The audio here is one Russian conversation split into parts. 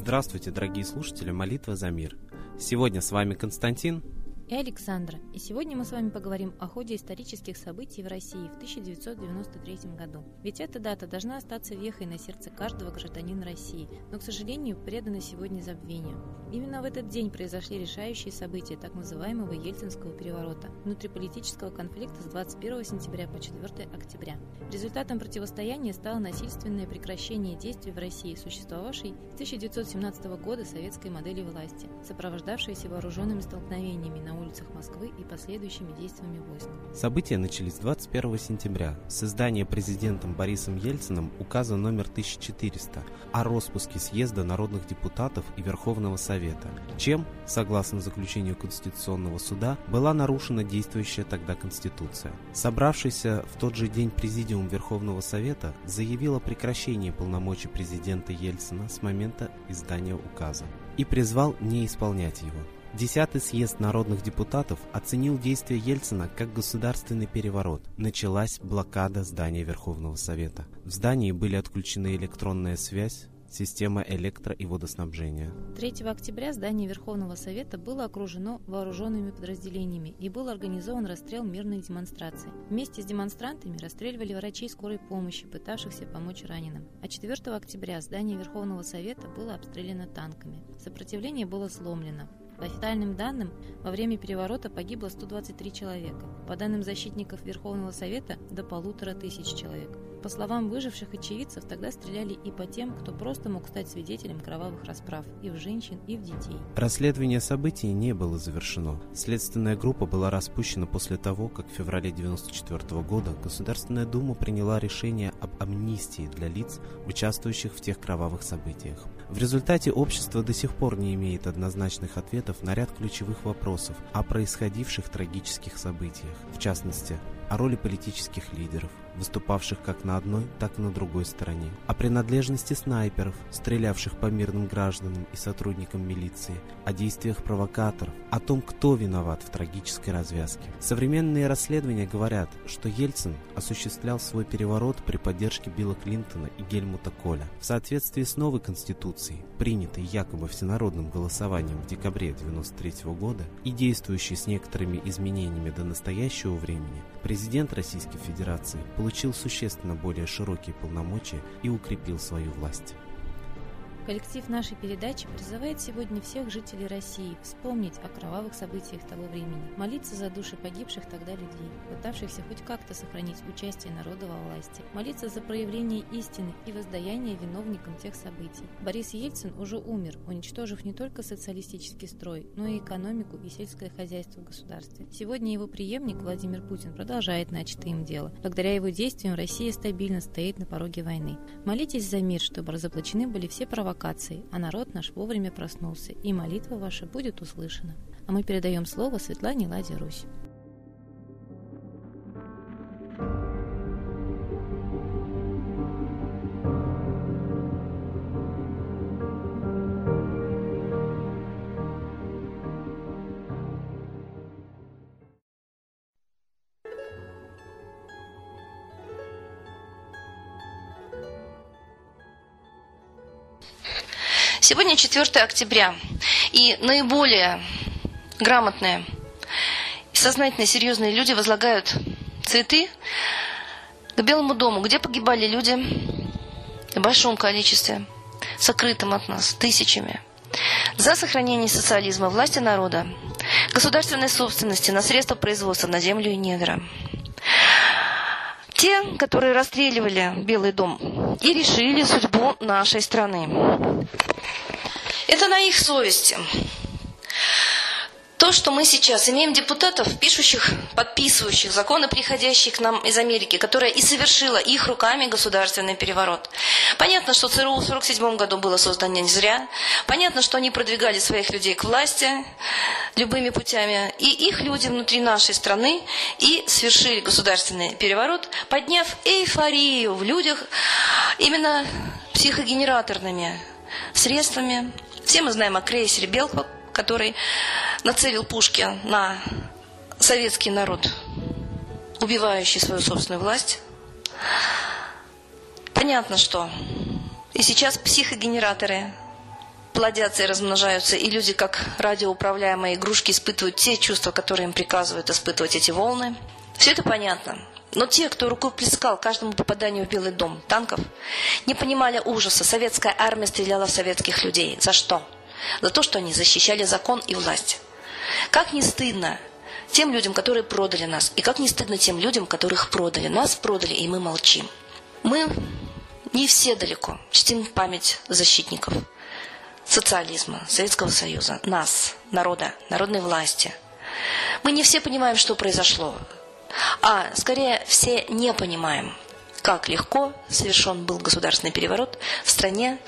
Здравствуйте, дорогие слушатели «Молитва за мир». Сегодня с вами Константин и Александра. И сегодня мы с вами поговорим о ходе исторических событий в России в 1993 году. Ведь эта дата должна остаться вехой на сердце каждого гражданина России, но, к сожалению, предана сегодня забвению. Именно в этот день произошли решающие события так называемого Ельцинского переворота, внутриполитического конфликта с 21 сентября по 4 октября. Результатом противостояния стало насильственное прекращение действий в России, существовавшей с 1917 года советской модели власти, сопровождавшейся вооруженными столкновениями на улицах Москвы и последующими действиями войск. События начались 21 сентября с издания президентом Борисом Ельциным указа номер 1400 о распуске съезда народных депутатов и Верховного Совета, чем, согласно заключению Конституционного суда, была нарушена действующая тогда Конституция. Собравшийся в тот же день Президиум Верховного Совета заявил о прекращении полномочий президента Ельцина с момента издания указа и призвал не исполнять его. Десятый съезд народных депутатов оценил действия Ельцина как государственный переворот. Началась блокада здания Верховного Совета. В здании были отключены электронная связь, система электро- и водоснабжения. 3 октября здание Верховного Совета было окружено вооруженными подразделениями и был организован расстрел мирных демонстраций. Вместе с демонстрантами расстреливали врачей скорой помощи, пытавшихся помочь раненым. А 4 октября здание Верховного Совета было обстреляно танками. Сопротивление было сломлено. По официальным данным, во время переворота погибло 123 человека. По данным защитников Верховного Совета, до полутора тысяч человек. По словам выживших очевидцев, тогда стреляли и по тем, кто просто мог стать свидетелем кровавых расправ и в женщин, и в детей. Расследование событий не было завершено. Следственная группа была распущена после того, как в феврале 1994 года Государственная Дума приняла решение об амнистии для лиц, участвующих в тех кровавых событиях. В результате общество до сих пор не имеет однозначных ответов на ряд ключевых вопросов о происходивших трагических событиях, в частности, о роли политических лидеров, выступавших как на одной, так и на другой стороне, о принадлежности снайперов, стрелявших по мирным гражданам и сотрудникам милиции, о действиях провокаторов, о том, кто виноват в трагической развязке. Современные расследования говорят, что Ельцин осуществлял свой переворот при поддержке Билла Клинтона и Гельмута Коля. В соответствии с новой конституцией, принятой якобы всенародным голосованием в декабре 1993 года и действующей с некоторыми изменениями до настоящего времени, президент Российской Федерации получил существенно более широкие полномочия и укрепил свою власть. Коллектив нашей передачи призывает сегодня всех жителей России вспомнить о кровавых событиях того времени, молиться за души погибших тогда людей, пытавшихся хоть как-то сохранить участие народа во власти, молиться за проявление истины и воздаяние виновникам тех событий. Борис Ельцин уже умер, уничтожив не только социалистический строй, но и экономику и сельское хозяйство в государстве. Сегодня его преемник Владимир Путин продолжает начатое им дело. Благодаря его действиям Россия стабильно стоит на пороге войны. Молитесь за мир, чтобы разоблачены были все провокации провокаций, а народ наш вовремя проснулся, и молитва ваша будет услышана. А мы передаем слово Светлане Ладе Русь. Сегодня 4 октября, и наиболее грамотные, сознательные, серьезные люди возлагают цветы к Белому дому, где погибали люди в большом количестве, сокрытым от нас, тысячами. За сохранение социализма, власти народа, государственной собственности на средства производства, на землю и недра. Те, которые расстреливали Белый дом и решили судьбу нашей страны. Это на их совести. То, что мы сейчас имеем депутатов, пишущих, подписывающих законы, приходящие к нам из Америки, которая и совершила их руками государственный переворот. Понятно, что ЦРУ в 1947 году было создано не зря. Понятно, что они продвигали своих людей к власти любыми путями. И их люди внутри нашей страны и совершили государственный переворот, подняв эйфорию в людях именно психогенераторными средствами, все мы знаем о крейсере Белхов, который нацелил пушки на советский народ, убивающий свою собственную власть. Понятно, что и сейчас психогенераторы плодятся и размножаются, и люди, как радиоуправляемые игрушки, испытывают те чувства, которые им приказывают испытывать эти волны. Все это понятно. Но те, кто рукоплескал каждому попаданию в Белый дом танков, не понимали ужаса. Советская армия стреляла в советских людей. За что? За то, что они защищали закон и власть. Как не стыдно тем людям, которые продали нас, и как не стыдно тем людям, которых продали. Нас продали, и мы молчим. Мы не все далеко чтим память защитников социализма, Советского Союза, нас, народа, народной власти. Мы не все понимаем, что произошло, а скорее все не понимаем, как легко совершен был государственный переворот в стране,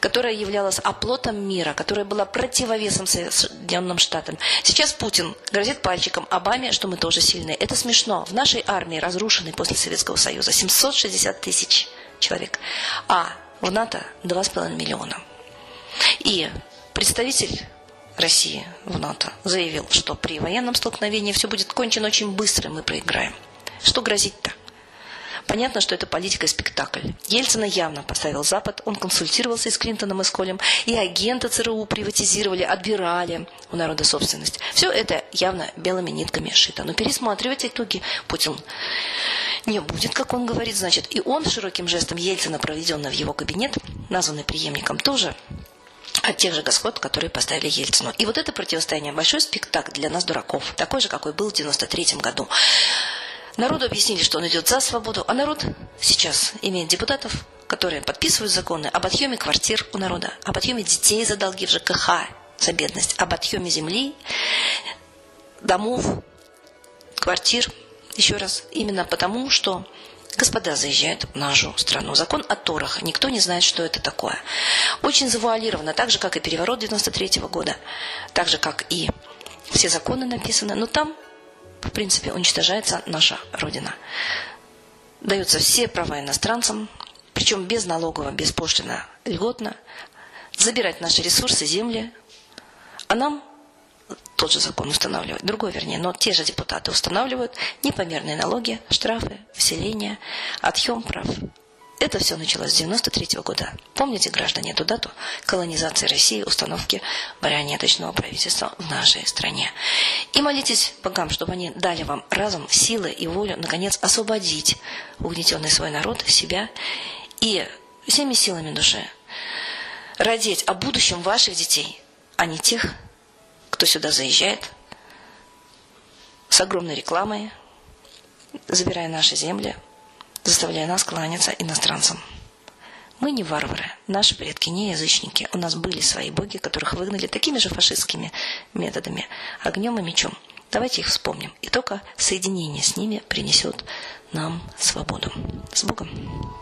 которая являлась оплотом мира, которая была противовесом Соединенным Штатам. Сейчас Путин грозит пальчиком Обаме, что мы тоже сильные. Это смешно. В нашей армии, разрушенной после Советского Союза, 760 тысяч человек, а в НАТО 2,5 миллиона. И представитель России в НАТО заявил, что при военном столкновении все будет кончено очень быстро, и мы проиграем. Что грозит-то? Понятно, что это политика и спектакль. Ельцина явно поставил Запад, он консультировался с Клинтоном и с Колем, и агенты ЦРУ приватизировали, отбирали у народа собственность. Все это явно белыми нитками шито. Но пересматривать итоги Путин не будет, как он говорит, значит. И он широким жестом Ельцина, проведенный в его кабинет, названный преемником тоже, от тех же господ, которые поставили Ельцину. И вот это противостояние, большой спектакль для нас, дураков, такой же, какой был в 93 году. Народу объяснили, что он идет за свободу, а народ сейчас имеет депутатов, которые подписывают законы об отъеме квартир у народа, об отъеме детей за долги в ЖКХ, за бедность, об отъеме земли, домов, квартир. Еще раз, именно потому, что господа заезжают в нашу страну. Закон о Торах. Никто не знает, что это такое. Очень завуалировано, так же, как и переворот 93 -го года, так же, как и все законы написаны, но там в принципе, уничтожается наша Родина. Даются все права иностранцам, причем без налогового, без пошлина, льготно, забирать наши ресурсы, земли, а нам тот же закон устанавливает, другой вернее, но те же депутаты устанавливают непомерные налоги, штрафы, вселения, отъем прав это все началось с 93 -го года. Помните, граждане, эту дату колонизации России, установки марионеточного правительства в нашей стране. И молитесь богам, чтобы они дали вам разум, силы и волю, наконец, освободить угнетенный свой народ, себя и всеми силами души родить о будущем ваших детей, а не тех, кто сюда заезжает с огромной рекламой, забирая наши земли, заставляя нас кланяться иностранцам. Мы не варвары, наши предки не язычники. У нас были свои боги, которых выгнали такими же фашистскими методами, огнем и мечом. Давайте их вспомним. И только соединение с ними принесет нам свободу. С Богом!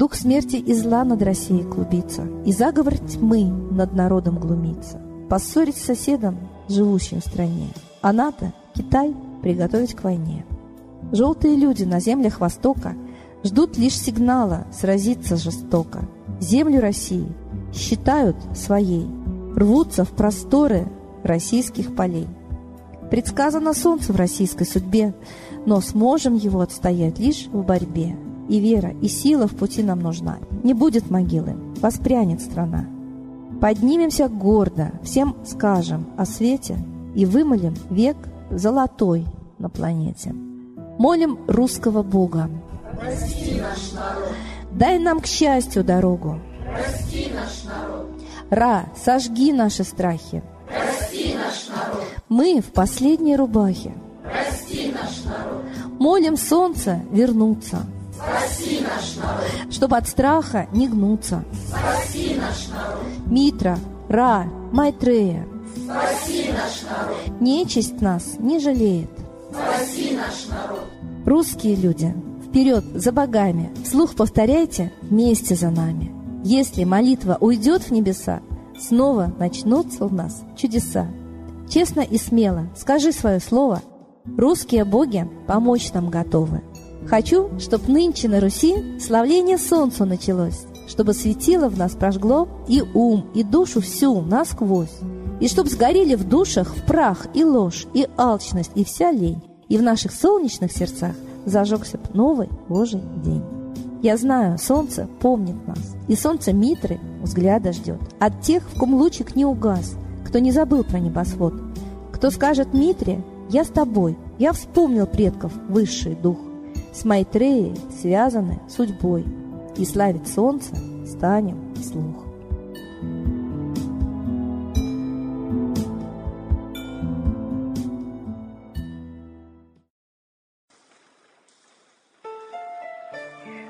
Дух смерти и зла над Россией клубится, И заговор тьмы над народом глумится. Поссорить с соседом, живущим в стране, А НАТО, Китай, приготовить к войне. Желтые люди на землях Востока Ждут лишь сигнала сразиться жестоко. Землю России считают своей, Рвутся в просторы российских полей. Предсказано солнце в российской судьбе, но сможем его отстоять лишь в борьбе и вера, и сила в пути нам нужна. Не будет могилы, воспрянет страна. Поднимемся гордо, всем скажем о свете и вымолим век золотой на планете. Молим русского Бога. Прости наш народ. Дай нам к счастью дорогу. Прости наш народ. Ра, сожги наши страхи. Прости наш Мы в последней рубахе. Прости наш народ. Молим солнце вернуться. Спаси наш народ. Чтобы от страха не гнуться. Спаси наш народ. Митра, Ра, Майтрея. Спаси наш народ. Нечисть нас не жалеет. Спаси наш народ. Русские люди, вперед, за богами. Вслух повторяйте вместе за нами. Если молитва уйдет в небеса, снова начнутся у нас чудеса. Честно и смело скажи свое слово. Русские боги помочь нам готовы. Хочу, чтоб нынче на Руси славление солнцу началось, чтобы светило в нас прожгло и ум, и душу всю насквозь, и чтоб сгорели в душах в прах и ложь, и алчность, и вся лень, и в наших солнечных сердцах зажегся новый Божий день. Я знаю, солнце помнит нас, и солнце Митры взгляда ждет. От тех, в ком лучик не угас, кто не забыл про небосвод. Кто скажет Митре, я с тобой, я вспомнил предков высший дух. С Майтреей связаны судьбой, и славить солнце станем слух.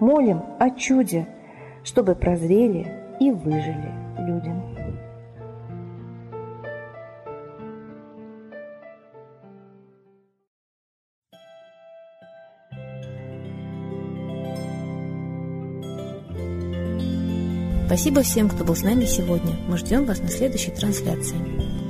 молим о чуде, чтобы прозрели и выжили людям. Спасибо всем, кто был с нами сегодня. Мы ждем вас на следующей трансляции.